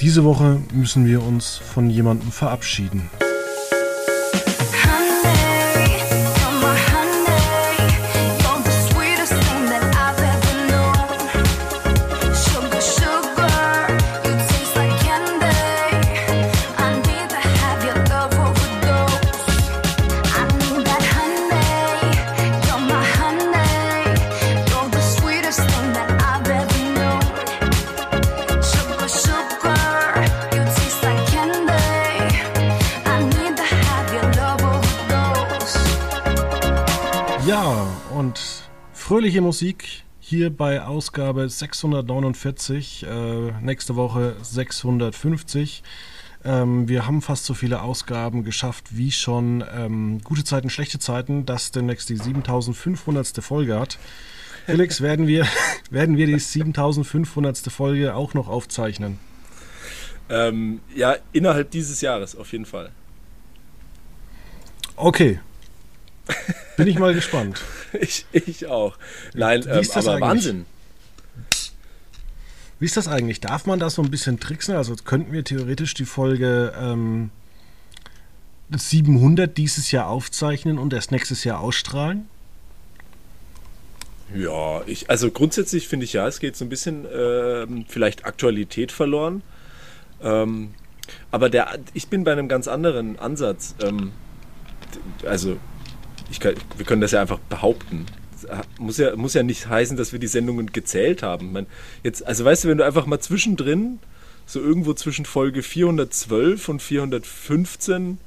Diese Woche müssen wir uns von jemandem verabschieden. Fröhliche Musik hier bei Ausgabe 649, äh, nächste Woche 650. Ähm, wir haben fast so viele Ausgaben geschafft wie schon ähm, gute Zeiten, schlechte Zeiten, das demnächst die 7500. Folge hat. Felix, werden wir, werden wir die 7500. Folge auch noch aufzeichnen? Ähm, ja, innerhalb dieses Jahres auf jeden Fall. Okay, bin ich mal gespannt. ich, ich auch. Nein, ähm, aber eigentlich? Wahnsinn. Wie ist das eigentlich? Darf man da so ein bisschen tricksen? Also könnten wir theoretisch die Folge ähm, 700 dieses Jahr aufzeichnen und erst nächstes Jahr ausstrahlen? Ja, ich, also grundsätzlich finde ich ja, es geht so ein bisschen äh, vielleicht Aktualität verloren. Ähm, aber der, ich bin bei einem ganz anderen Ansatz. Ähm, also kann, wir können das ja einfach behaupten. Muss ja, muss ja nicht heißen, dass wir die Sendungen gezählt haben. Man, jetzt, also weißt du, wenn du einfach mal zwischendrin, so irgendwo zwischen Folge 412 und 415,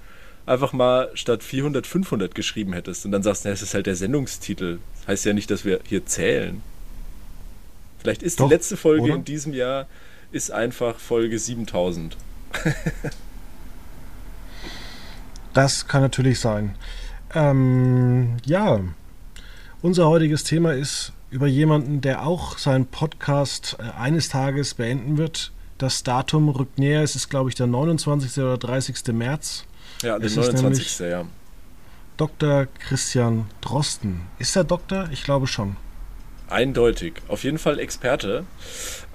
einfach mal statt 400 500 geschrieben hättest und dann sagst, na, das ist halt der Sendungstitel. Das heißt ja nicht, dass wir hier zählen. Vielleicht ist Doch, die letzte Folge oder? in diesem Jahr ist einfach Folge 7000. das kann natürlich sein. Ähm, ja, unser heutiges Thema ist über jemanden, der auch seinen Podcast äh, eines Tages beenden wird. Das Datum rückt näher. Es ist, glaube ich, der 29. oder 30. März. Ja, der 29. ja. Dr. Christian Drosten. Ist er Doktor? Ich glaube schon. Eindeutig. Auf jeden Fall Experte.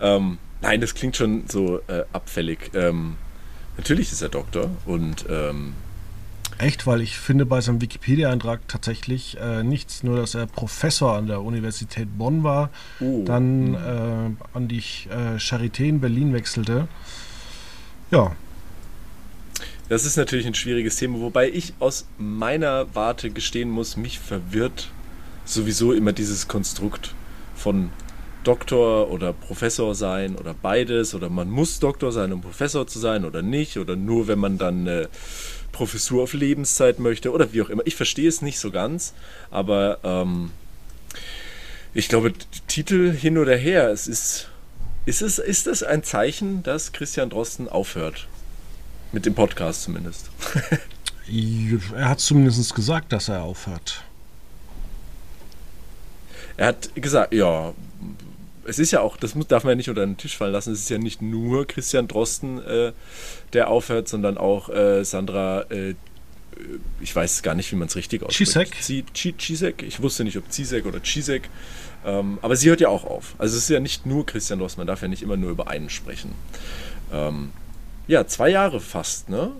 Ähm, nein, das klingt schon so äh, abfällig. Ähm, natürlich ist er Doktor und ähm, Echt, weil ich finde bei seinem Wikipedia-Eintrag tatsächlich äh, nichts, nur dass er Professor an der Universität Bonn war, oh. dann äh, an die äh, Charité in Berlin wechselte. Ja. Das ist natürlich ein schwieriges Thema, wobei ich aus meiner Warte gestehen muss, mich verwirrt sowieso immer dieses Konstrukt von Doktor oder Professor sein oder beides oder man muss Doktor sein, um Professor zu sein oder nicht oder nur wenn man dann äh, Professur auf Lebenszeit möchte oder wie auch immer. Ich verstehe es nicht so ganz, aber ähm, ich glaube, Titel hin oder her, es ist, ist, es, ist es ein Zeichen, dass Christian Drosten aufhört? Mit dem Podcast zumindest. er hat zumindest gesagt, dass er aufhört. Er hat gesagt, ja, es ist ja auch, das muss, darf man ja nicht unter den Tisch fallen lassen, es ist ja nicht nur Christian Drosten, äh, der aufhört, sondern auch äh, Sandra, äh, ich weiß gar nicht, wie man es richtig ausspricht. Cisek? Cisek? Ich wusste nicht, ob Cisek oder Cisek. Ähm, aber sie hört ja auch auf. Also es ist ja nicht nur Christian Drosten, man darf ja nicht immer nur über einen sprechen. Ähm, ja, zwei Jahre fast, ne?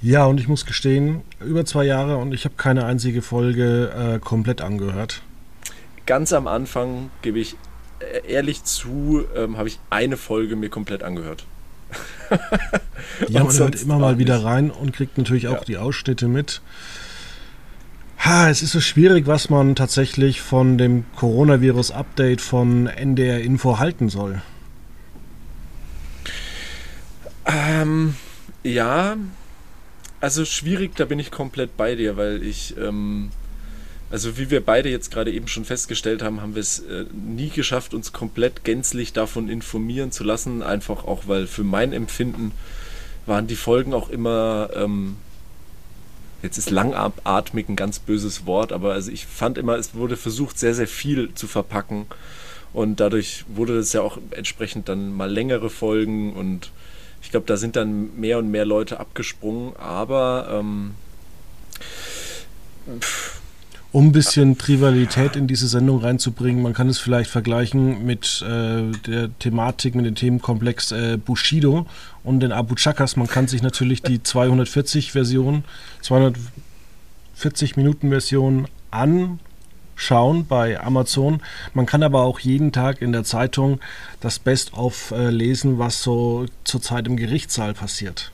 Ja, und ich muss gestehen, über zwei Jahre und ich habe keine einzige Folge äh, komplett angehört ganz am Anfang, gebe ich äh, ehrlich zu, ähm, habe ich eine Folge mir komplett angehört. ja, man hört immer mal wieder rein und kriegt natürlich auch ja. die Ausschnitte mit. Ha, es ist so schwierig, was man tatsächlich von dem Coronavirus-Update von NDR Info halten soll. Ähm, ja, also schwierig, da bin ich komplett bei dir, weil ich ähm, also wie wir beide jetzt gerade eben schon festgestellt haben, haben wir es äh, nie geschafft, uns komplett gänzlich davon informieren zu lassen. Einfach auch, weil für mein Empfinden waren die Folgen auch immer, ähm, jetzt ist langatmig ein ganz böses Wort, aber also ich fand immer, es wurde versucht, sehr, sehr viel zu verpacken. Und dadurch wurde es ja auch entsprechend dann mal längere Folgen und ich glaube, da sind dann mehr und mehr Leute abgesprungen, aber ähm, pff, Um ein bisschen Trivialität in diese Sendung reinzubringen, man kann es vielleicht vergleichen mit äh, der Thematik, mit dem Themenkomplex äh, Bushido und den Abu Chakas. Man kann sich natürlich die 240-Version, 240-Minuten-Version anschauen bei Amazon. Man kann aber auch jeden Tag in der Zeitung das Best-of äh, lesen, was so zurzeit im Gerichtssaal passiert.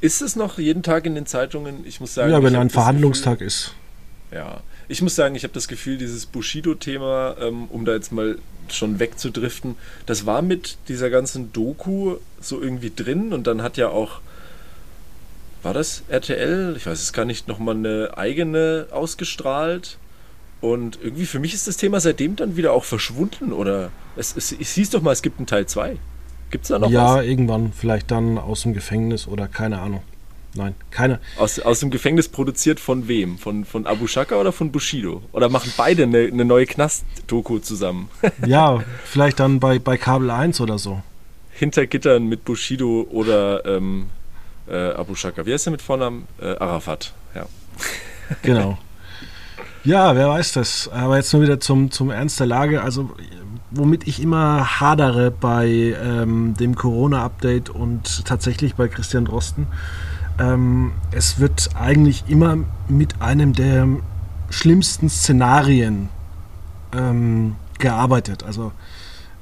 Ist es noch jeden Tag in den Zeitungen? Ich muss sagen. Ja, wenn ein Verhandlungstag Gefühl, ist. Ja. Ich muss sagen, ich habe das Gefühl, dieses Bushido-Thema, ähm, um da jetzt mal schon wegzudriften, das war mit dieser ganzen Doku so irgendwie drin und dann hat ja auch, war das RTL? Ich weiß es gar nicht, nochmal eine eigene ausgestrahlt. Und irgendwie für mich ist das Thema seitdem dann wieder auch verschwunden oder es, es, es hieß doch mal, es gibt einen Teil 2. Gibt es da noch ja, was? Ja, irgendwann. Vielleicht dann aus dem Gefängnis oder keine Ahnung. Nein, keine. Aus, aus dem Gefängnis produziert von wem? Von, von Abu Shaka oder von Bushido? Oder machen beide eine, eine neue Knast-Doku zusammen? ja, vielleicht dann bei, bei Kabel 1 oder so. Hinter Gittern mit Bushido oder ähm, äh, Abu Shaka. Wie heißt der mit Vornamen? Äh, Arafat, ja. Genau. Ja, wer weiß das. Aber jetzt nur wieder zum, zum Ernst der Lage. Also womit ich immer hadere bei ähm, dem Corona-Update und tatsächlich bei Christian Drosten. Ähm, es wird eigentlich immer mit einem der schlimmsten Szenarien ähm, gearbeitet. Also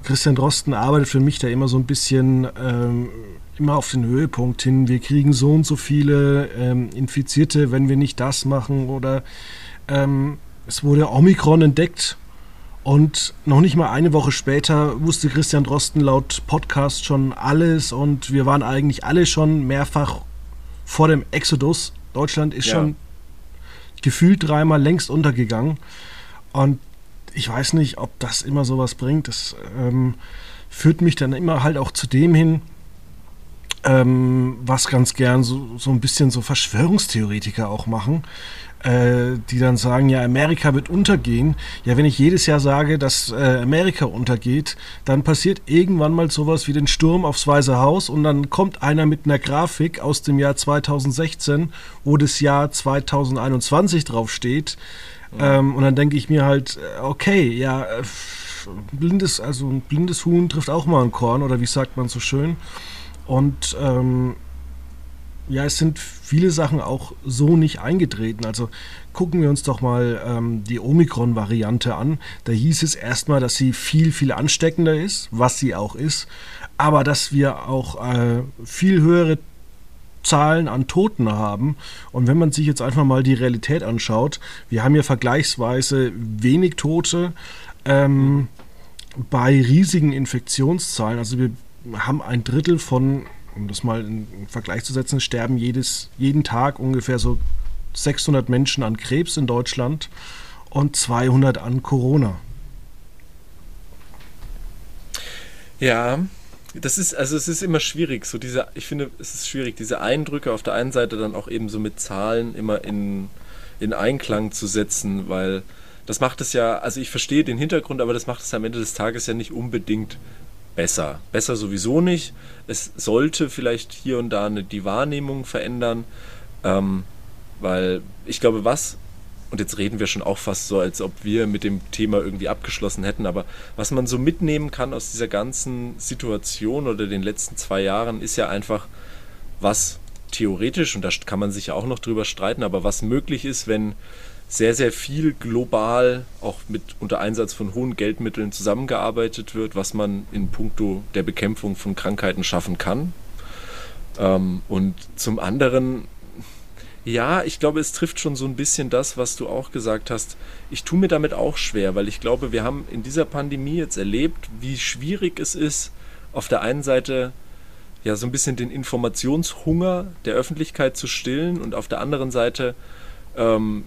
Christian Drosten arbeitet für mich da immer so ein bisschen ähm, immer auf den Höhepunkt hin. Wir kriegen so und so viele ähm, Infizierte, wenn wir nicht das machen oder ähm, es wurde Omikron entdeckt und noch nicht mal eine Woche später wusste Christian Drosten laut Podcast schon alles und wir waren eigentlich alle schon mehrfach vor dem Exodus. Deutschland ist ja. schon gefühlt dreimal längst untergegangen. Und ich weiß nicht, ob das immer sowas bringt. Das ähm, führt mich dann immer halt auch zu dem hin, ähm, was ganz gern so, so ein bisschen so Verschwörungstheoretiker auch machen äh, die dann sagen, ja, Amerika wird untergehen. Ja, wenn ich jedes Jahr sage, dass äh, Amerika untergeht, dann passiert irgendwann mal sowas wie den Sturm aufs Weiße Haus und dann kommt einer mit einer Grafik aus dem Jahr 2016, wo das Jahr 2021 draufsteht. Ja. Ähm, und dann denke ich mir halt, äh, okay, ja, äh, blindes, also ein blindes Huhn trifft auch mal ein Korn, oder wie sagt man so schön. Und ähm, ja, es sind viele Sachen auch so nicht eingetreten. Also gucken wir uns doch mal ähm, die Omikron-Variante an. Da hieß es erstmal, dass sie viel, viel ansteckender ist, was sie auch ist, aber dass wir auch äh, viel höhere Zahlen an Toten haben. Und wenn man sich jetzt einfach mal die Realität anschaut, wir haben ja vergleichsweise wenig Tote ähm, bei riesigen Infektionszahlen. Also wir haben ein Drittel von um das mal in Vergleich zu setzen, sterben jedes, jeden Tag ungefähr so 600 Menschen an Krebs in Deutschland und 200 an Corona. Ja, das ist, also es ist immer schwierig, so diese, ich finde, es ist schwierig, diese Eindrücke auf der einen Seite dann auch eben so mit Zahlen immer in, in Einklang zu setzen, weil das macht es ja, also ich verstehe den Hintergrund, aber das macht es am Ende des Tages ja nicht unbedingt besser. Besser sowieso nicht. Es sollte vielleicht hier und da eine, die Wahrnehmung verändern, ähm, weil ich glaube, was, und jetzt reden wir schon auch fast so, als ob wir mit dem Thema irgendwie abgeschlossen hätten, aber was man so mitnehmen kann aus dieser ganzen Situation oder den letzten zwei Jahren, ist ja einfach, was theoretisch, und da kann man sich ja auch noch drüber streiten, aber was möglich ist, wenn sehr, sehr viel global, auch mit unter Einsatz von hohen Geldmitteln zusammengearbeitet wird, was man in puncto der Bekämpfung von Krankheiten schaffen kann. Ähm, und zum anderen, ja, ich glaube, es trifft schon so ein bisschen das, was du auch gesagt hast. Ich tue mir damit auch schwer, weil ich glaube, wir haben in dieser Pandemie jetzt erlebt, wie schwierig es ist, auf der einen Seite ja so ein bisschen den Informationshunger der Öffentlichkeit zu stillen und auf der anderen Seite ähm,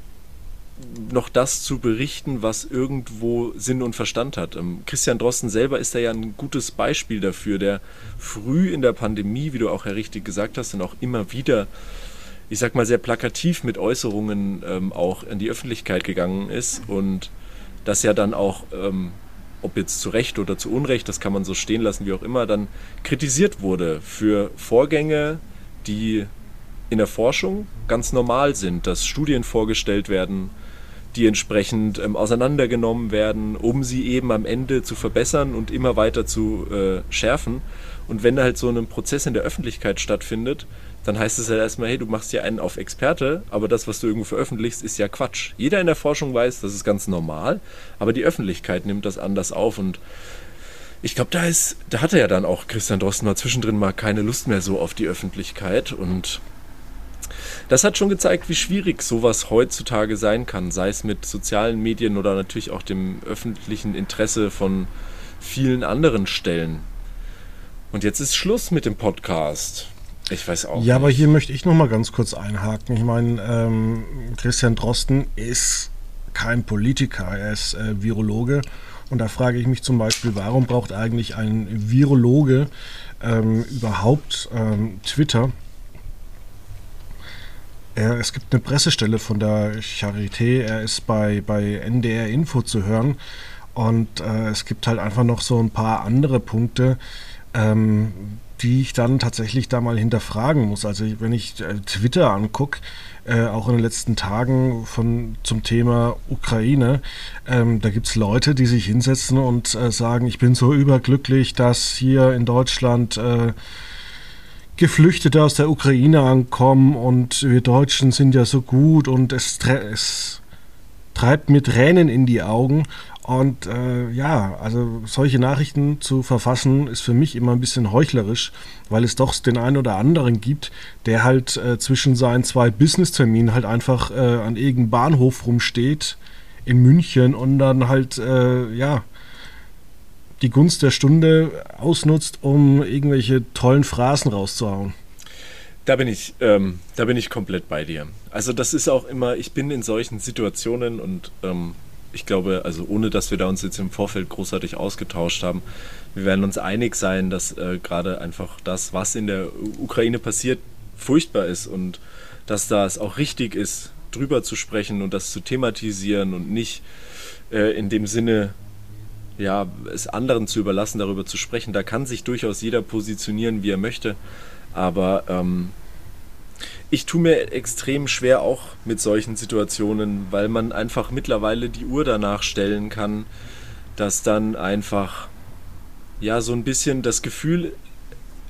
noch das zu berichten, was irgendwo Sinn und Verstand hat. Ähm, Christian Drosten selber ist da ja ein gutes Beispiel dafür, der früh in der Pandemie, wie du auch ja richtig gesagt hast, und auch immer wieder, ich sag mal, sehr plakativ mit Äußerungen ähm, auch in die Öffentlichkeit gegangen ist und das ja dann auch, ähm, ob jetzt zu Recht oder zu Unrecht, das kann man so stehen lassen, wie auch immer, dann kritisiert wurde für Vorgänge, die in der Forschung ganz normal sind, dass Studien vorgestellt werden, die entsprechend ähm, auseinandergenommen werden, um sie eben am Ende zu verbessern und immer weiter zu äh, schärfen. Und wenn halt so ein Prozess in der Öffentlichkeit stattfindet, dann heißt es ja erstmal, hey, du machst ja einen auf Experte, aber das, was du irgendwo veröffentlichst, ist ja Quatsch. Jeder in der Forschung weiß, das ist ganz normal, aber die Öffentlichkeit nimmt das anders auf und ich glaube, da ist, da hatte ja dann auch Christian Drosten mal zwischendrin mal keine Lust mehr so auf die Öffentlichkeit und das hat schon gezeigt, wie schwierig sowas heutzutage sein kann, sei es mit sozialen Medien oder natürlich auch dem öffentlichen Interesse von vielen anderen Stellen. Und jetzt ist Schluss mit dem Podcast. Ich weiß auch. Ja, nicht. aber hier möchte ich noch mal ganz kurz einhaken. Ich meine, ähm, Christian Drosten ist kein Politiker, er ist äh, Virologe. Und da frage ich mich zum Beispiel, warum braucht eigentlich ein Virologe ähm, überhaupt ähm, Twitter? Er, es gibt eine Pressestelle von der Charité, er ist bei, bei NDR Info zu hören. Und äh, es gibt halt einfach noch so ein paar andere Punkte, ähm, die ich dann tatsächlich da mal hinterfragen muss. Also wenn ich äh, Twitter angucke, äh, auch in den letzten Tagen von, zum Thema Ukraine, ähm, da gibt es Leute, die sich hinsetzen und äh, sagen, ich bin so überglücklich, dass hier in Deutschland äh, Geflüchtete aus der Ukraine ankommen und wir Deutschen sind ja so gut und es, es treibt mir Tränen in die Augen. Und äh, ja, also solche Nachrichten zu verfassen, ist für mich immer ein bisschen heuchlerisch, weil es doch den einen oder anderen gibt, der halt äh, zwischen seinen zwei Business-Terminen halt einfach äh, an irgendeinem Bahnhof rumsteht in München und dann halt, äh, ja, die Gunst der Stunde ausnutzt, um irgendwelche tollen Phrasen rauszuhauen. Da bin ich, ähm, da bin ich komplett bei dir. Also das ist auch immer, ich bin in solchen Situationen und ähm, ich glaube, also ohne dass wir da uns jetzt im Vorfeld großartig ausgetauscht haben, wir werden uns einig sein, dass äh, gerade einfach das, was in der Ukraine passiert, furchtbar ist und dass das auch richtig ist, drüber zu sprechen und das zu thematisieren und nicht äh, in dem Sinne, ja, es anderen zu überlassen, darüber zu sprechen. Da kann sich durchaus jeder positionieren, wie er möchte, aber ähm, ich tue mir extrem schwer auch mit solchen Situationen, weil man einfach mittlerweile die Uhr danach stellen kann, dass dann einfach ja so ein bisschen das Gefühl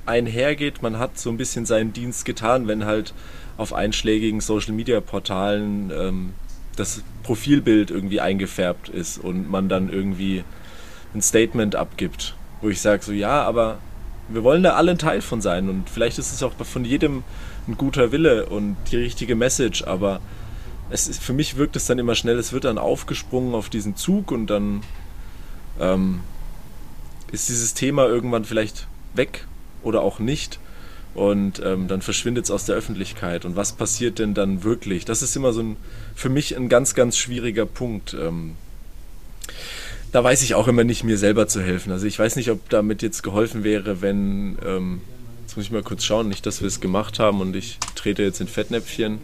einhergeht, man hat so ein bisschen seinen Dienst getan, wenn halt auf einschlägigen Social Media Portalen ähm, das Profilbild irgendwie eingefärbt ist und man dann irgendwie ein Statement abgibt, wo ich sage so ja, aber wir wollen da alle ein Teil von sein und vielleicht ist es auch von jedem ein guter Wille und die richtige Message, aber es ist, für mich wirkt es dann immer schnell, es wird dann aufgesprungen auf diesen Zug und dann ähm, ist dieses Thema irgendwann vielleicht weg oder auch nicht und ähm, dann verschwindet es aus der Öffentlichkeit. Und was passiert denn dann wirklich? Das ist immer so ein, für mich ein ganz, ganz schwieriger Punkt. Ähm, da weiß ich auch immer nicht, mir selber zu helfen. Also ich weiß nicht, ob damit jetzt geholfen wäre, wenn ähm, Jetzt muss ich mal kurz schauen, nicht, dass wir es gemacht haben und ich trete jetzt in Fettnäpfchen.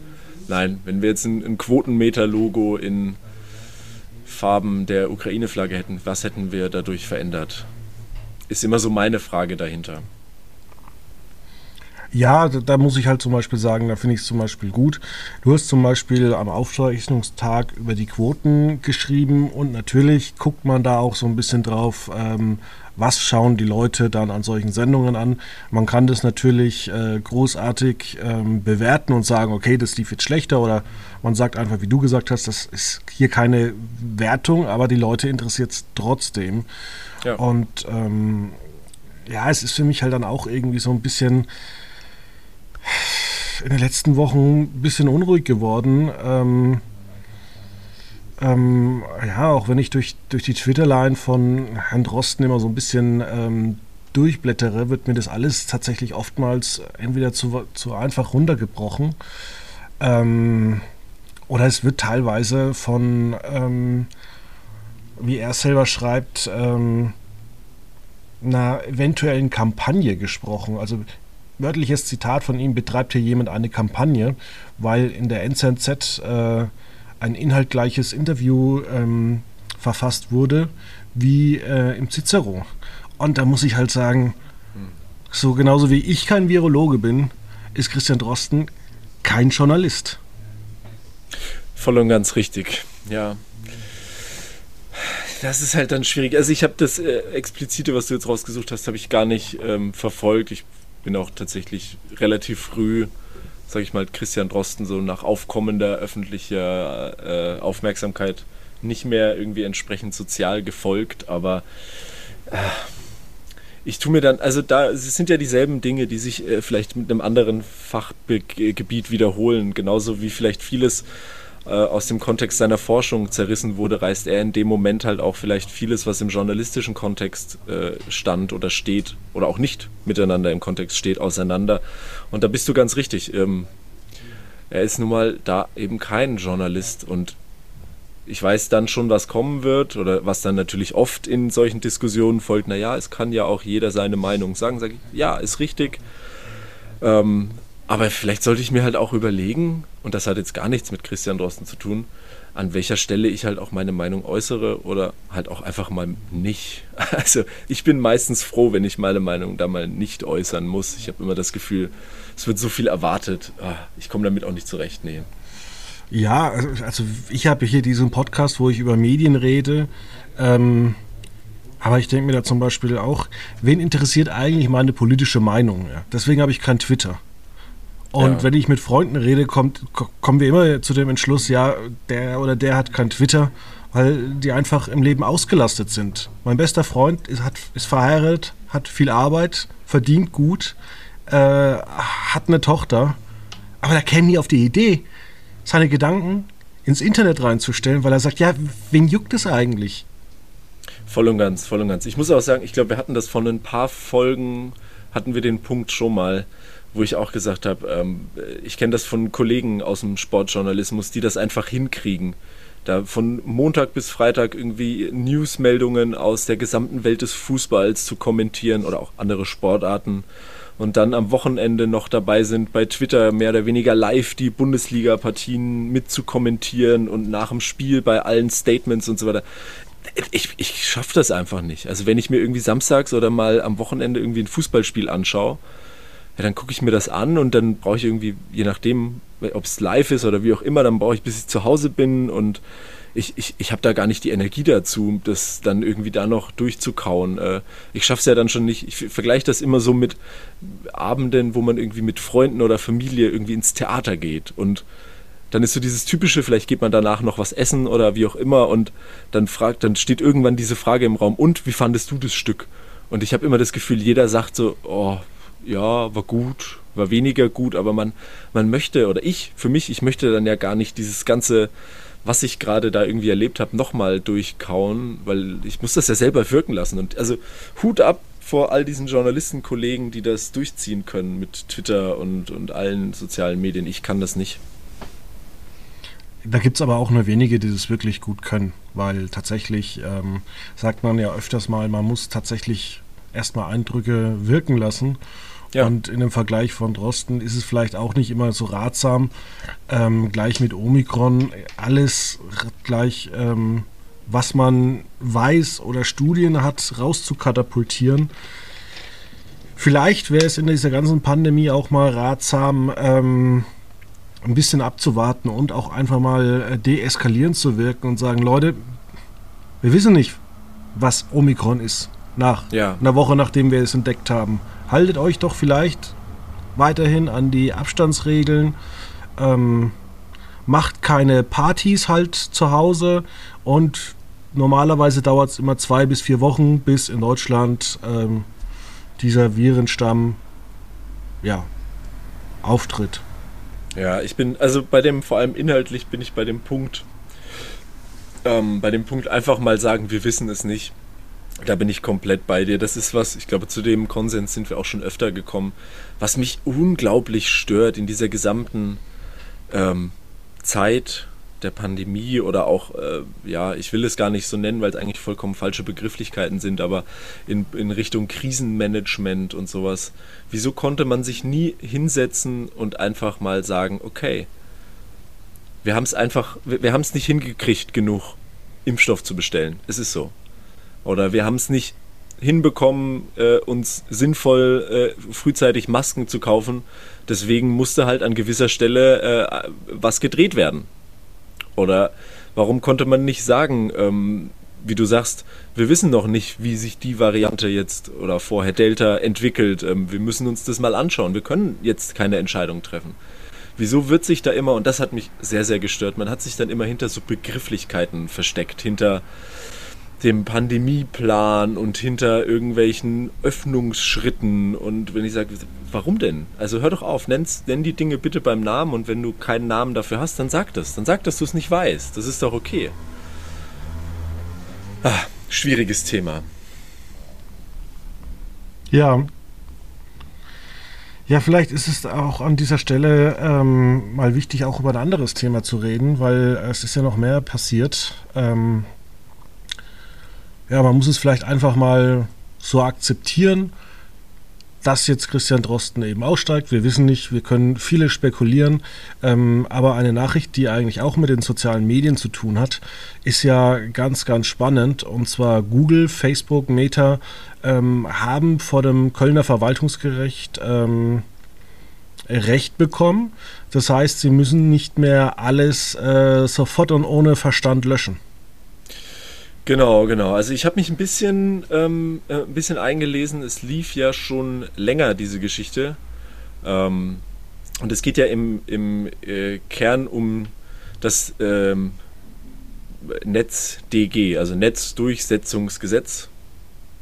Nein, wenn wir jetzt ein, ein Quotenmeter-Logo in Farben der Ukraine-Flagge hätten, was hätten wir dadurch verändert? Ist immer so meine Frage dahinter. Ja, da muss ich halt zum Beispiel sagen, da finde ich es zum Beispiel gut. Du hast zum Beispiel am Aufzeichnungstag über die Quoten geschrieben und natürlich guckt man da auch so ein bisschen drauf, ähm, was schauen die Leute dann an solchen Sendungen an. Man kann das natürlich äh, großartig ähm, bewerten und sagen, okay, das lief jetzt schlechter oder man sagt einfach, wie du gesagt hast, das ist hier keine Wertung, aber die Leute interessiert es trotzdem. Ja. Und ähm, ja, es ist für mich halt dann auch irgendwie so ein bisschen in den letzten Wochen ein bisschen unruhig geworden. Ähm, ähm, ja, auch wenn ich durch, durch die Twitter-Line von Herrn Drosten immer so ein bisschen ähm, durchblättere, wird mir das alles tatsächlich oftmals entweder zu, zu einfach runtergebrochen ähm, oder es wird teilweise von, ähm, wie er selber schreibt, ähm, einer eventuellen Kampagne gesprochen. Also wörtliches Zitat von ihm, betreibt hier jemand eine Kampagne, weil in der NZZ äh, ein inhaltgleiches Interview ähm, verfasst wurde wie äh, im Cicero. Und da muss ich halt sagen, so genauso wie ich kein Virologe bin, ist Christian Drosten kein Journalist. Voll und ganz richtig, ja. Das ist halt dann schwierig. Also ich habe das äh, explizite, was du jetzt rausgesucht hast, habe ich gar nicht ähm, verfolgt. Ich bin auch tatsächlich relativ früh, sage ich mal, Christian Drosten so nach aufkommender öffentlicher äh, Aufmerksamkeit nicht mehr irgendwie entsprechend sozial gefolgt, aber äh, ich tue mir dann, also da, es sind ja dieselben Dinge, die sich äh, vielleicht mit einem anderen Fachgebiet wiederholen, genauso wie vielleicht vieles äh, aus dem Kontext seiner Forschung zerrissen wurde, reißt er in dem Moment halt auch vielleicht vieles, was im journalistischen Kontext äh, stand oder steht oder auch nicht miteinander im Kontext steht, auseinander. Und da bist du ganz richtig. Ähm, er ist nun mal da eben kein Journalist und ich weiß dann schon, was kommen wird oder was dann natürlich oft in solchen Diskussionen folgt. Naja, es kann ja auch jeder seine Meinung sagen. Sage ich, ja, ist richtig. Ähm, aber vielleicht sollte ich mir halt auch überlegen, und das hat jetzt gar nichts mit Christian Drosten zu tun, an welcher Stelle ich halt auch meine Meinung äußere oder halt auch einfach mal nicht. Also ich bin meistens froh, wenn ich meine Meinung da mal nicht äußern muss. Ich habe immer das Gefühl, es wird so viel erwartet. Ah, ich komme damit auch nicht zurecht. Nee. Ja, also, also ich habe hier diesen Podcast, wo ich über Medien rede. Ähm, aber ich denke mir da zum Beispiel auch, wen interessiert eigentlich meine politische Meinung? Ja? Deswegen habe ich kein Twitter. Und ja. wenn ich mit Freunden rede, kommt, kommen wir immer zu dem Entschluss, ja, der oder der hat kein Twitter, weil die einfach im Leben ausgelastet sind. Mein bester Freund ist, hat, ist verheiratet, hat viel Arbeit, verdient gut, äh, hat eine Tochter, aber der käme nie auf die Idee, seine Gedanken ins Internet reinzustellen, weil er sagt, ja, wen juckt es eigentlich? Voll und ganz, voll und ganz. Ich muss auch sagen, ich glaube, wir hatten das von ein paar Folgen, hatten wir den Punkt schon mal, wo ich auch gesagt habe, ähm, ich kenne das von Kollegen aus dem Sportjournalismus, die das einfach hinkriegen. Da von Montag bis Freitag irgendwie Newsmeldungen aus der gesamten Welt des Fußballs zu kommentieren oder auch andere Sportarten und dann am Wochenende noch dabei sind, bei Twitter mehr oder weniger live die Bundesliga-Partien mitzukommentieren und nach dem Spiel bei allen Statements und so weiter. Ich, ich schaffe das einfach nicht. Also wenn ich mir irgendwie samstags oder mal am Wochenende irgendwie ein Fußballspiel anschaue, ja, dann gucke ich mir das an und dann brauche ich irgendwie, je nachdem, ob es live ist oder wie auch immer, dann brauche ich, bis ich zu Hause bin und ich, ich, ich habe da gar nicht die Energie dazu, das dann irgendwie da noch durchzukauen. Äh, ich schaffe es ja dann schon nicht. Ich vergleiche das immer so mit Abenden, wo man irgendwie mit Freunden oder Familie irgendwie ins Theater geht und dann ist so dieses typische, vielleicht geht man danach noch was essen oder wie auch immer und dann fragt, dann steht irgendwann diese Frage im Raum, und wie fandest du das Stück? Und ich habe immer das Gefühl, jeder sagt so, oh, ja, war gut, war weniger gut, aber man, man möchte, oder ich, für mich, ich möchte dann ja gar nicht dieses ganze was ich gerade da irgendwie erlebt habe, nochmal durchkauen, weil ich muss das ja selber wirken lassen. Und also Hut ab vor all diesen Journalistenkollegen, die das durchziehen können mit Twitter und, und allen sozialen Medien. Ich kann das nicht. Da gibt es aber auch nur wenige, die das wirklich gut können, weil tatsächlich ähm, sagt man ja öfters mal, man muss tatsächlich erstmal Eindrücke wirken lassen. Ja. Und in dem Vergleich von Drosten ist es vielleicht auch nicht immer so ratsam, ähm, gleich mit Omikron alles gleich, ähm, was man weiß oder Studien hat, rauszukatapultieren. Vielleicht wäre es in dieser ganzen Pandemie auch mal ratsam, ähm, ein bisschen abzuwarten und auch einfach mal äh, deeskalierend zu wirken und sagen, Leute, wir wissen nicht, was Omikron ist. Nach ja. einer Woche, nachdem wir es entdeckt haben haltet euch doch vielleicht weiterhin an die Abstandsregeln. Ähm, macht keine Partys halt zu Hause und normalerweise dauert es immer zwei bis vier Wochen, bis in Deutschland ähm, dieser Virenstamm ja, auftritt. Ja, ich bin, also bei dem, vor allem inhaltlich bin ich bei dem Punkt, ähm, bei dem Punkt einfach mal sagen, wir wissen es nicht. Da bin ich komplett bei dir. Das ist was, ich glaube, zu dem Konsens sind wir auch schon öfter gekommen, was mich unglaublich stört in dieser gesamten ähm, Zeit der Pandemie oder auch, äh, ja, ich will es gar nicht so nennen, weil es eigentlich vollkommen falsche Begrifflichkeiten sind, aber in, in Richtung Krisenmanagement und sowas. Wieso konnte man sich nie hinsetzen und einfach mal sagen, okay, wir haben es einfach, wir, wir haben es nicht hingekriegt, genug Impfstoff zu bestellen. Es ist so. Oder wir haben es nicht hinbekommen, äh, uns sinnvoll äh, frühzeitig Masken zu kaufen. Deswegen musste halt an gewisser Stelle äh, was gedreht werden. Oder warum konnte man nicht sagen, ähm, wie du sagst, wir wissen noch nicht, wie sich die Variante jetzt oder vorher Delta entwickelt. Ähm, wir müssen uns das mal anschauen. Wir können jetzt keine Entscheidung treffen. Wieso wird sich da immer, und das hat mich sehr, sehr gestört, man hat sich dann immer hinter so Begrifflichkeiten versteckt, hinter dem Pandemieplan und hinter irgendwelchen Öffnungsschritten. Und wenn ich sage, warum denn? Also hör doch auf, nenn's, nenn die Dinge bitte beim Namen und wenn du keinen Namen dafür hast, dann sag das. Dann sag, dass du es nicht weißt. Das ist doch okay. Ah, schwieriges Thema. Ja. Ja, vielleicht ist es auch an dieser Stelle ähm, mal wichtig, auch über ein anderes Thema zu reden, weil es ist ja noch mehr passiert. Ähm, ja, man muss es vielleicht einfach mal so akzeptieren dass jetzt Christian Drosten eben aussteigt. Wir wissen nicht, wir können viele spekulieren, ähm, aber eine Nachricht, die eigentlich auch mit den sozialen Medien zu tun hat, ist ja ganz, ganz spannend. Und zwar Google, Facebook, Meta ähm, haben vor dem Kölner Verwaltungsgericht ähm, Recht bekommen. Das heißt, sie müssen nicht mehr alles äh, sofort und ohne Verstand löschen. Genau, genau. Also ich habe mich ein bisschen, ähm, äh, ein bisschen eingelesen. Es lief ja schon länger, diese Geschichte. Ähm, und es geht ja im, im äh, Kern um das ähm, NetzDG, also Netzdurchsetzungsgesetz.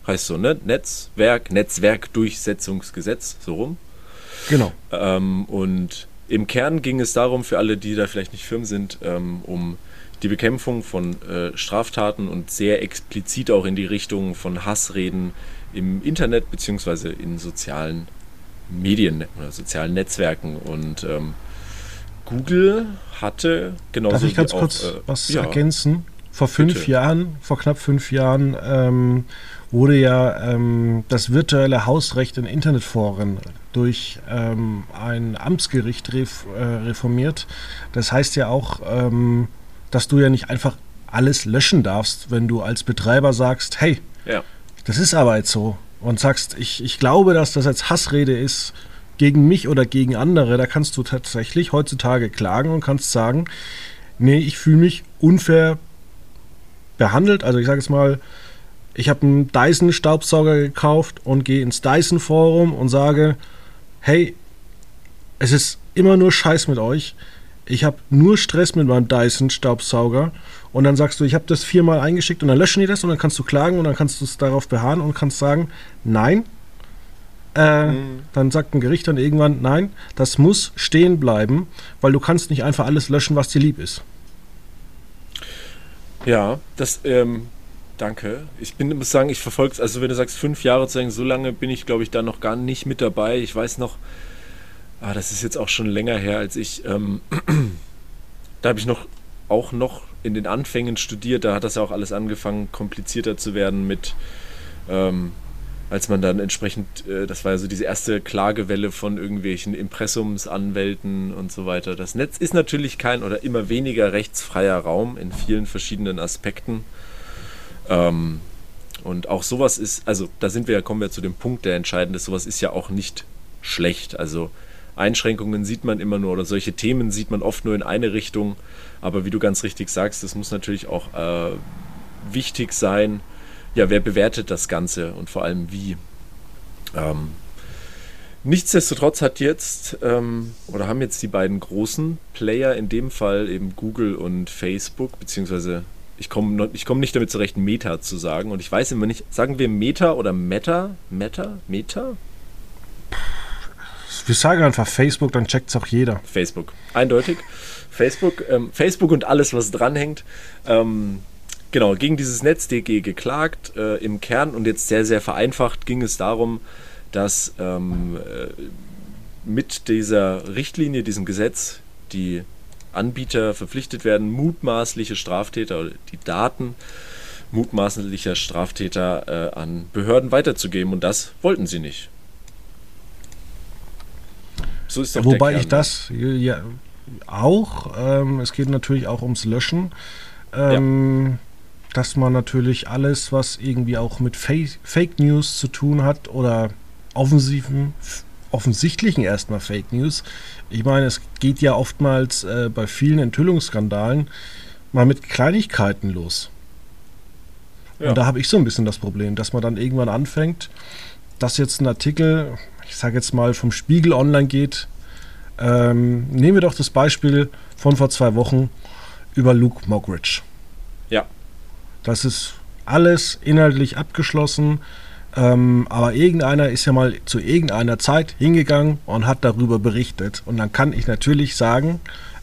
Heißt so, ne? Netzwerk, Netzwerkdurchsetzungsgesetz, so rum. Genau. Ähm, und im Kern ging es darum, für alle, die da vielleicht nicht firm sind, ähm, um die Bekämpfung von äh, Straftaten und sehr explizit auch in die Richtung von Hassreden im Internet beziehungsweise in sozialen Medien oder sozialen Netzwerken. Und ähm, Google hatte genauso Darf ich ganz auch, kurz äh, was ja, ergänzen? Vor fünf bitte. Jahren, vor knapp fünf Jahren, ähm, wurde ja ähm, das virtuelle Hausrecht in Internetforen durch ähm, ein Amtsgericht ref äh, reformiert. Das heißt ja auch, ähm, dass du ja nicht einfach alles löschen darfst, wenn du als Betreiber sagst, hey, ja. das ist aber jetzt so. Und sagst, ich, ich glaube, dass das jetzt Hassrede ist gegen mich oder gegen andere. Da kannst du tatsächlich heutzutage klagen und kannst sagen, nee, ich fühle mich unfair behandelt. Also ich sage jetzt mal, ich habe einen Dyson-Staubsauger gekauft und gehe ins Dyson-Forum und sage, hey, es ist immer nur Scheiß mit euch ich habe nur Stress mit meinem Dyson-Staubsauger und dann sagst du, ich habe das viermal eingeschickt und dann löschen die das und dann kannst du klagen und dann kannst du es darauf beharren und kannst sagen, nein. Äh, mhm. Dann sagt ein Gericht dann irgendwann, nein, das muss stehen bleiben, weil du kannst nicht einfach alles löschen, was dir lieb ist. Ja, das, ähm, danke. Ich bin, muss sagen, ich verfolge es, also wenn du sagst fünf Jahre zu sagen, so lange bin ich, glaube ich, da noch gar nicht mit dabei. Ich weiß noch, ah, das ist jetzt auch schon länger her, als ich, ähm, da habe ich noch auch noch in den Anfängen studiert, da hat das ja auch alles angefangen, komplizierter zu werden mit, ähm, als man dann entsprechend, äh, das war ja so diese erste Klagewelle von irgendwelchen Impressumsanwälten und so weiter. Das Netz ist natürlich kein oder immer weniger rechtsfreier Raum in vielen verschiedenen Aspekten. Ähm, und auch sowas ist, also da sind wir ja, kommen wir zu dem Punkt, der entscheidend ist, sowas ist ja auch nicht schlecht. Also Einschränkungen sieht man immer nur oder solche Themen sieht man oft nur in eine Richtung. Aber wie du ganz richtig sagst, es muss natürlich auch äh, wichtig sein, ja, wer bewertet das Ganze und vor allem wie. Ähm, nichtsdestotrotz hat jetzt ähm, oder haben jetzt die beiden großen Player, in dem Fall eben Google und Facebook, beziehungsweise ich komme komm nicht damit zurecht, Meta zu sagen. Und ich weiß immer nicht, sagen wir Meta oder Meta? Meta? Meta? Wir sagen einfach Facebook, dann checkt es auch jeder. Facebook, eindeutig. Facebook, ähm, Facebook und alles, was dranhängt. Ähm, genau, gegen dieses NetzDG geklagt äh, im Kern und jetzt sehr, sehr vereinfacht ging es darum, dass ähm, äh, mit dieser Richtlinie, diesem Gesetz, die Anbieter verpflichtet werden, mutmaßliche Straftäter oder die Daten mutmaßlicher Straftäter äh, an Behörden weiterzugeben und das wollten sie nicht. So ist doch Wobei ich das ja, auch, ähm, es geht natürlich auch ums Löschen. Ähm, dass man natürlich alles, was irgendwie auch mit Fake News zu tun hat oder offensiven, offensichtlichen erstmal Fake News. Ich meine, es geht ja oftmals äh, bei vielen Enthüllungsskandalen mal mit Kleinigkeiten los. Ja. Und da habe ich so ein bisschen das Problem, dass man dann irgendwann anfängt, dass jetzt ein Artikel, ich sage jetzt mal, vom Spiegel online geht. Ähm, nehmen wir doch das Beispiel von vor zwei Wochen über Luke Mockridge. Ja. Das ist alles inhaltlich abgeschlossen. Ähm, aber irgendeiner ist ja mal zu irgendeiner Zeit hingegangen und hat darüber berichtet. Und dann kann ich natürlich sagen,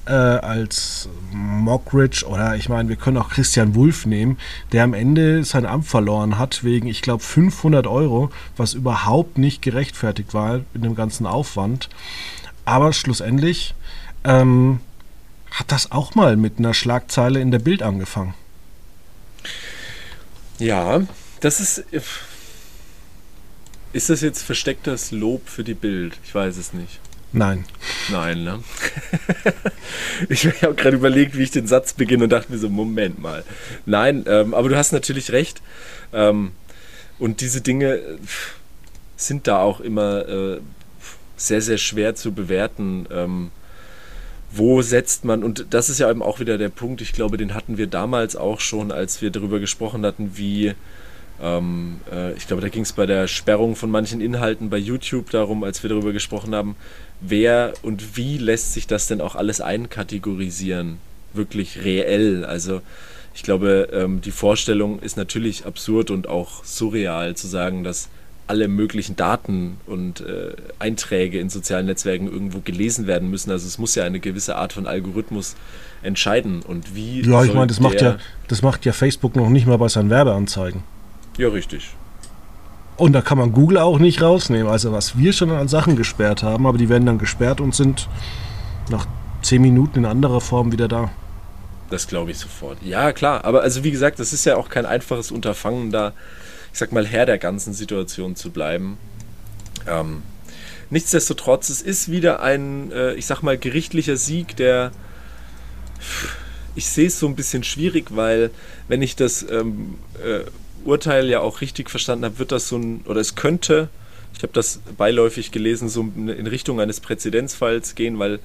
äh, als Mockridge oder ich meine, wir können auch Christian Wulff nehmen, der am Ende sein Amt verloren hat wegen, ich glaube, 500 Euro, was überhaupt nicht gerechtfertigt war mit dem ganzen Aufwand. Aber schlussendlich ähm, hat das auch mal mit einer Schlagzeile in der Bild angefangen. Ja, das ist. Ist das jetzt verstecktes Lob für die Bild? Ich weiß es nicht. Nein. Nein, ne? ich habe gerade überlegt, wie ich den Satz beginne und dachte mir so, Moment mal. Nein, ähm, aber du hast natürlich recht. Ähm, und diese Dinge sind da auch immer äh, sehr, sehr schwer zu bewerten. Ähm, wo setzt man, und das ist ja eben auch wieder der Punkt, ich glaube, den hatten wir damals auch schon, als wir darüber gesprochen hatten, wie ähm, äh, ich glaube, da ging es bei der Sperrung von manchen Inhalten bei YouTube darum, als wir darüber gesprochen haben, wer und wie lässt sich das denn auch alles einkategorisieren? Wirklich reell. Also ich glaube, ähm, die Vorstellung ist natürlich absurd und auch surreal zu sagen, dass alle möglichen Daten und äh, Einträge in sozialen Netzwerken irgendwo gelesen werden müssen. Also es muss ja eine gewisse Art von Algorithmus entscheiden. Und wie. Ja, ich meine, das macht ja, das macht ja Facebook noch nicht mal bei seinen Werbeanzeigen. Ja, richtig. Und da kann man Google auch nicht rausnehmen. Also was wir schon an Sachen gesperrt haben, aber die werden dann gesperrt und sind nach zehn Minuten in anderer Form wieder da. Das glaube ich sofort. Ja, klar. Aber also wie gesagt, das ist ja auch kein einfaches Unterfangen, da, ich sag mal, Herr der ganzen Situation zu bleiben. Ähm, nichtsdestotrotz, es ist wieder ein, äh, ich sag mal, gerichtlicher Sieg, der ich sehe es so ein bisschen schwierig, weil wenn ich das ähm, äh, Urteil ja auch richtig verstanden habe, wird das so ein, oder es könnte, ich habe das beiläufig gelesen, so in Richtung eines Präzedenzfalls gehen, weil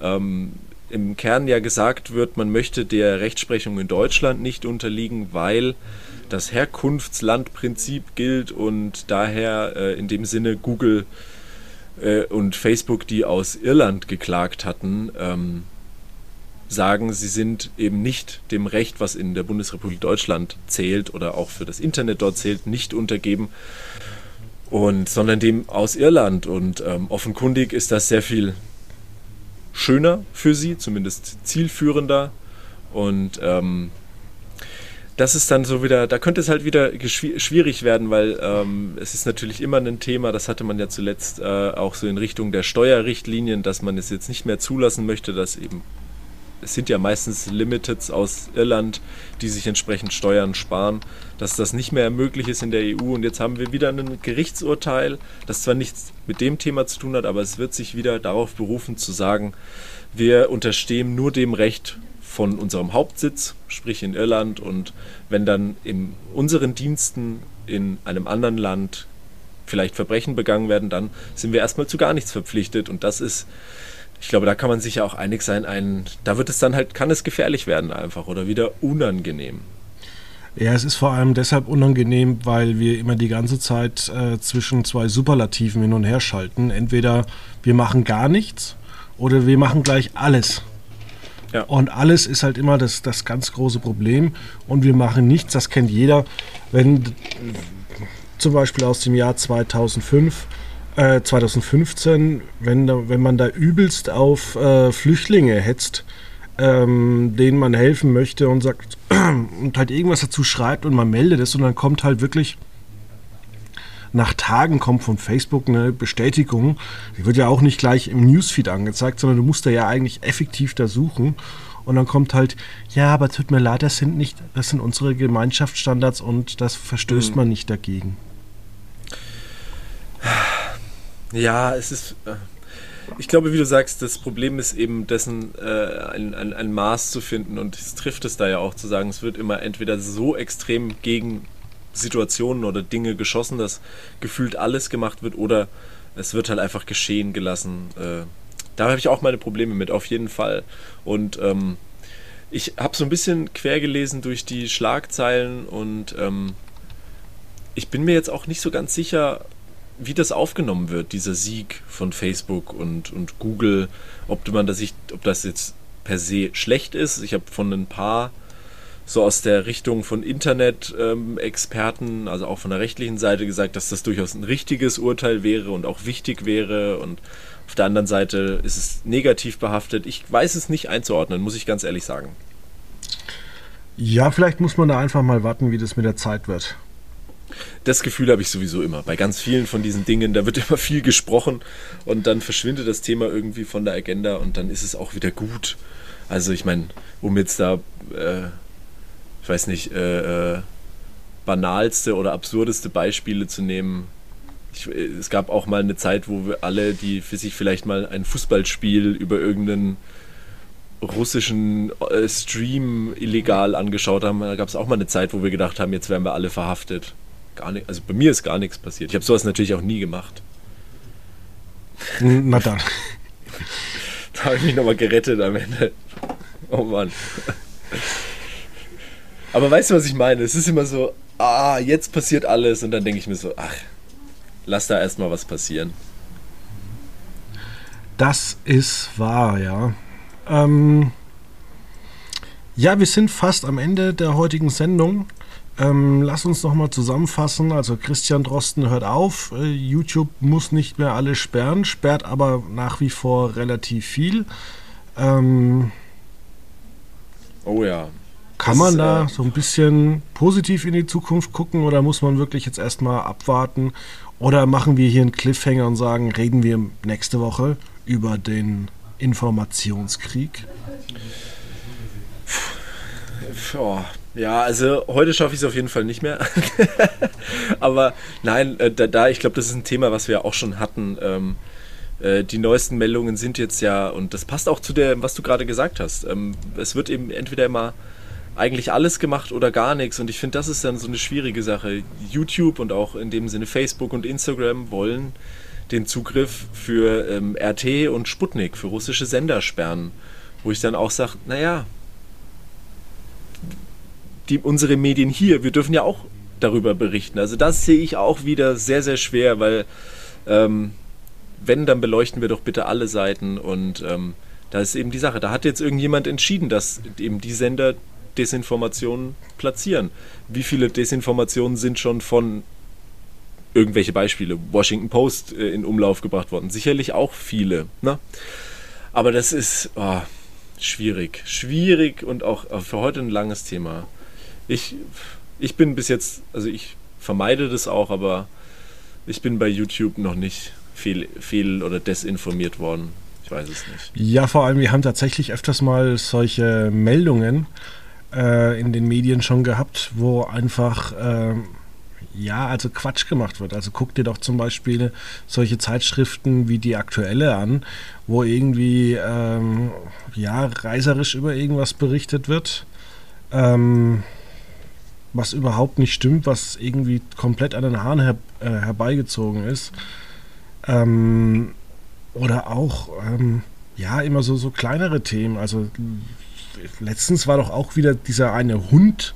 ähm, im Kern ja gesagt wird, man möchte der Rechtsprechung in Deutschland nicht unterliegen, weil das Herkunftslandprinzip gilt und daher äh, in dem Sinne Google äh, und Facebook, die aus Irland geklagt hatten, ähm, sagen, sie sind eben nicht dem Recht, was in der Bundesrepublik Deutschland zählt oder auch für das Internet dort zählt, nicht untergeben. Und, sondern dem aus Irland. Und ähm, offenkundig ist das sehr viel schöner für sie, zumindest zielführender. Und ähm, das ist dann so wieder, da könnte es halt wieder schwierig werden, weil ähm, es ist natürlich immer ein Thema, das hatte man ja zuletzt äh, auch so in Richtung der Steuerrichtlinien, dass man es jetzt nicht mehr zulassen möchte, dass eben es sind ja meistens Limiteds aus Irland, die sich entsprechend Steuern sparen, dass das nicht mehr möglich ist in der EU. Und jetzt haben wir wieder ein Gerichtsurteil, das zwar nichts mit dem Thema zu tun hat, aber es wird sich wieder darauf berufen zu sagen, wir unterstehen nur dem Recht von unserem Hauptsitz, sprich in Irland. Und wenn dann in unseren Diensten in einem anderen Land vielleicht Verbrechen begangen werden, dann sind wir erstmal zu gar nichts verpflichtet. Und das ist ich glaube, da kann man sich ja auch einig sein, ein, da wird es dann halt, kann es gefährlich werden einfach oder wieder unangenehm. Ja, es ist vor allem deshalb unangenehm, weil wir immer die ganze Zeit äh, zwischen zwei Superlativen hin und her schalten. Entweder wir machen gar nichts oder wir machen gleich alles. Ja. Und alles ist halt immer das, das ganz große Problem. Und wir machen nichts, das kennt jeder. Wenn zum Beispiel aus dem Jahr 2005 2015, äh, wenn, da, wenn man da übelst auf äh, Flüchtlinge hetzt, ähm, denen man helfen möchte und sagt und halt irgendwas dazu schreibt und man meldet es und dann kommt halt wirklich nach Tagen kommt von Facebook eine Bestätigung. Die wird ja auch nicht gleich im Newsfeed angezeigt, sondern du musst da ja eigentlich effektiv da suchen. Und dann kommt halt, ja, aber tut mir leid, das sind nicht, das sind unsere Gemeinschaftsstandards und das verstößt mhm. man nicht dagegen. Ja, es ist. Äh, ich glaube, wie du sagst, das Problem ist eben dessen, äh, ein, ein, ein Maß zu finden und es trifft es da ja auch zu sagen, es wird immer entweder so extrem gegen Situationen oder Dinge geschossen, dass gefühlt alles gemacht wird oder es wird halt einfach geschehen gelassen. Äh, da habe ich auch meine Probleme mit, auf jeden Fall. Und ähm, ich habe so ein bisschen quer gelesen durch die Schlagzeilen und ähm, ich bin mir jetzt auch nicht so ganz sicher, wie das aufgenommen wird, dieser Sieg von Facebook und, und Google, ob man das, ob das jetzt per se schlecht ist. Ich habe von ein paar so aus der Richtung von Internet-Experten, ähm, also auch von der rechtlichen Seite gesagt, dass das durchaus ein richtiges Urteil wäre und auch wichtig wäre. Und auf der anderen Seite ist es negativ behaftet. Ich weiß es nicht einzuordnen, muss ich ganz ehrlich sagen. Ja, vielleicht muss man da einfach mal warten, wie das mit der Zeit wird. Das Gefühl habe ich sowieso immer. Bei ganz vielen von diesen Dingen, da wird immer viel gesprochen und dann verschwindet das Thema irgendwie von der Agenda und dann ist es auch wieder gut. Also ich meine, um jetzt da, äh, ich weiß nicht, äh, äh, banalste oder absurdeste Beispiele zu nehmen. Ich, äh, es gab auch mal eine Zeit, wo wir alle, die für sich vielleicht mal ein Fußballspiel über irgendeinen russischen äh, Stream illegal angeschaut haben, da gab es auch mal eine Zeit, wo wir gedacht haben, jetzt werden wir alle verhaftet gar nicht, also bei mir ist gar nichts passiert. Ich habe sowas natürlich auch nie gemacht. Na dann. da habe ich mich nochmal gerettet am Ende. Oh Mann. Aber weißt du, was ich meine? Es ist immer so, ah, jetzt passiert alles und dann denke ich mir so, ach, lass da erstmal was passieren. Das ist wahr, ja. Ähm, ja, wir sind fast am Ende der heutigen Sendung. Ähm, lass uns nochmal zusammenfassen. Also Christian Drosten hört auf. Äh, YouTube muss nicht mehr alles sperren, sperrt aber nach wie vor relativ viel. Ähm, oh ja. Kann man da äh, so ein bisschen positiv in die Zukunft gucken oder muss man wirklich jetzt erstmal abwarten? Oder machen wir hier einen Cliffhanger und sagen, reden wir nächste Woche über den Informationskrieg? Puh, ja, also heute schaffe ich es auf jeden Fall nicht mehr. Aber nein, äh, da, da ich glaube, das ist ein Thema, was wir auch schon hatten. Ähm, äh, die neuesten Meldungen sind jetzt ja, und das passt auch zu dem, was du gerade gesagt hast. Ähm, es wird eben entweder immer eigentlich alles gemacht oder gar nichts. Und ich finde, das ist dann so eine schwierige Sache. YouTube und auch in dem Sinne Facebook und Instagram wollen den Zugriff für ähm, RT und Sputnik, für russische Sender sperren. Wo ich dann auch sage, naja, die, unsere Medien hier, wir dürfen ja auch darüber berichten. Also das sehe ich auch wieder sehr, sehr schwer, weil ähm, wenn, dann beleuchten wir doch bitte alle Seiten und ähm, da ist eben die Sache. Da hat jetzt irgendjemand entschieden, dass eben die Sender Desinformationen platzieren. Wie viele Desinformationen sind schon von irgendwelche Beispiele, Washington Post äh, in Umlauf gebracht worden? Sicherlich auch viele. Ne? Aber das ist oh, schwierig. Schwierig und auch für heute ein langes Thema ich, ich bin bis jetzt, also ich vermeide das auch, aber ich bin bei YouTube noch nicht fehl, fehl oder desinformiert worden. Ich weiß es nicht. Ja, vor allem, wir haben tatsächlich öfters mal solche Meldungen äh, in den Medien schon gehabt, wo einfach, äh, ja, also Quatsch gemacht wird. Also guck dir doch zum Beispiel solche Zeitschriften wie die aktuelle an, wo irgendwie, ähm, ja, reiserisch über irgendwas berichtet wird. Ähm, was überhaupt nicht stimmt, was irgendwie komplett an den Haaren her, äh, herbeigezogen ist. Ähm, oder auch, ähm, ja, immer so, so kleinere Themen. Also letztens war doch auch wieder dieser eine Hund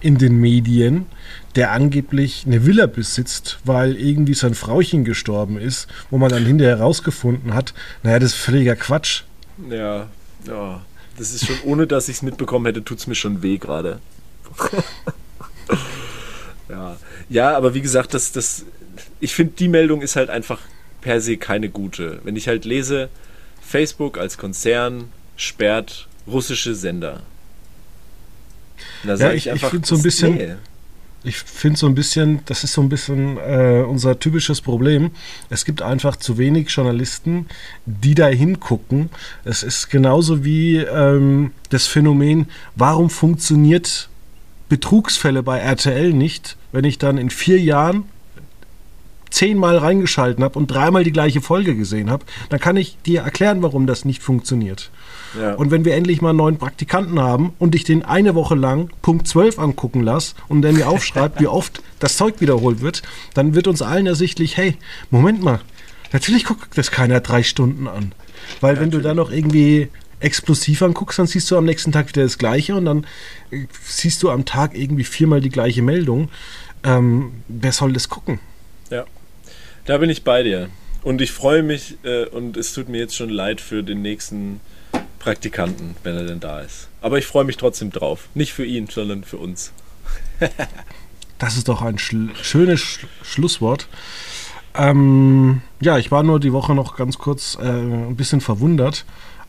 in den Medien, der angeblich eine Villa besitzt, weil irgendwie sein Frauchen gestorben ist, wo man dann hinterher herausgefunden hat, naja, das ist völliger Quatsch. Ja, ja. Das ist schon, ohne dass ich es mitbekommen hätte, tut es mir schon weh gerade. ja. ja, aber wie gesagt, das, das, ich finde, die Meldung ist halt einfach per se keine gute. Wenn ich halt lese, Facebook als Konzern sperrt russische Sender. Da ja, ich, ich, ich finde so ein bisschen. Nee. Ich finde so ein bisschen, das ist so ein bisschen äh, unser typisches Problem. Es gibt einfach zu wenig Journalisten, die da hingucken. Es ist genauso wie ähm, das Phänomen, warum funktioniert Betrugsfälle bei RTL nicht, wenn ich dann in vier Jahren zehnmal reingeschalten habe und dreimal die gleiche Folge gesehen habe, dann kann ich dir erklären, warum das nicht funktioniert. Ja. Und wenn wir endlich mal einen neuen Praktikanten haben und ich den eine Woche lang Punkt 12 angucken lasse und der mir aufschreibt, wie oft das Zeug wiederholt wird, dann wird uns allen ersichtlich, hey, Moment mal, natürlich guckt das keiner drei Stunden an. Weil ja, wenn du da noch irgendwie explosiv anguckst, dann siehst du am nächsten Tag wieder das Gleiche und dann äh, siehst du am Tag irgendwie viermal die gleiche Meldung. Ähm, wer soll das gucken? Ja, da bin ich bei dir. Und ich freue mich äh, und es tut mir jetzt schon leid für den nächsten Praktikanten, wenn er denn da ist. Aber ich freue mich trotzdem drauf. Nicht für ihn, sondern für uns. das ist doch ein schl schönes Sch Schlusswort. Ähm, ja, ich war nur die Woche noch ganz kurz äh, ein bisschen verwundert.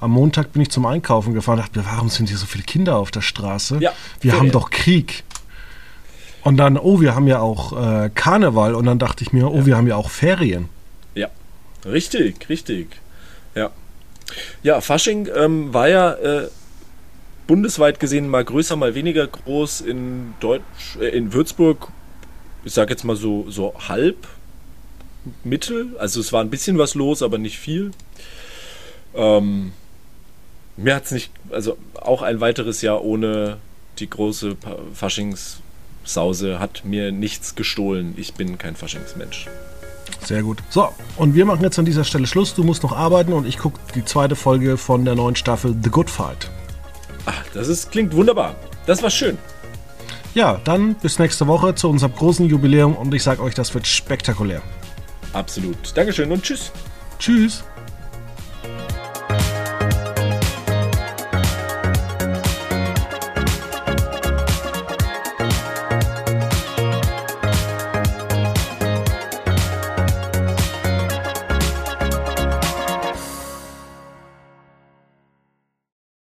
Am Montag bin ich zum Einkaufen gefahren und dachte mir, warum sind hier so viele Kinder auf der Straße? Ja, wir haben doch Krieg. Und dann, oh, wir haben ja auch äh, Karneval. Und dann dachte ich mir, oh, ja. wir haben ja auch Ferien. Ja, richtig, richtig. Ja. Ja, Fasching ähm, war ja äh, bundesweit gesehen mal größer, mal weniger groß. In, Deutsch, äh, in Würzburg, ich sag jetzt mal so, so halb, mittel. Also es war ein bisschen was los, aber nicht viel. Ähm, mir hat es nicht, also auch ein weiteres Jahr ohne die große Faschingssause hat mir nichts gestohlen. Ich bin kein Faschingsmensch. Sehr gut. So, und wir machen jetzt an dieser Stelle Schluss. Du musst noch arbeiten und ich gucke die zweite Folge von der neuen Staffel The Good Fight. Ach, das ist, klingt wunderbar. Das war schön. Ja, dann bis nächste Woche zu unserem großen Jubiläum und ich sage euch, das wird spektakulär. Absolut. Dankeschön und tschüss. Tschüss.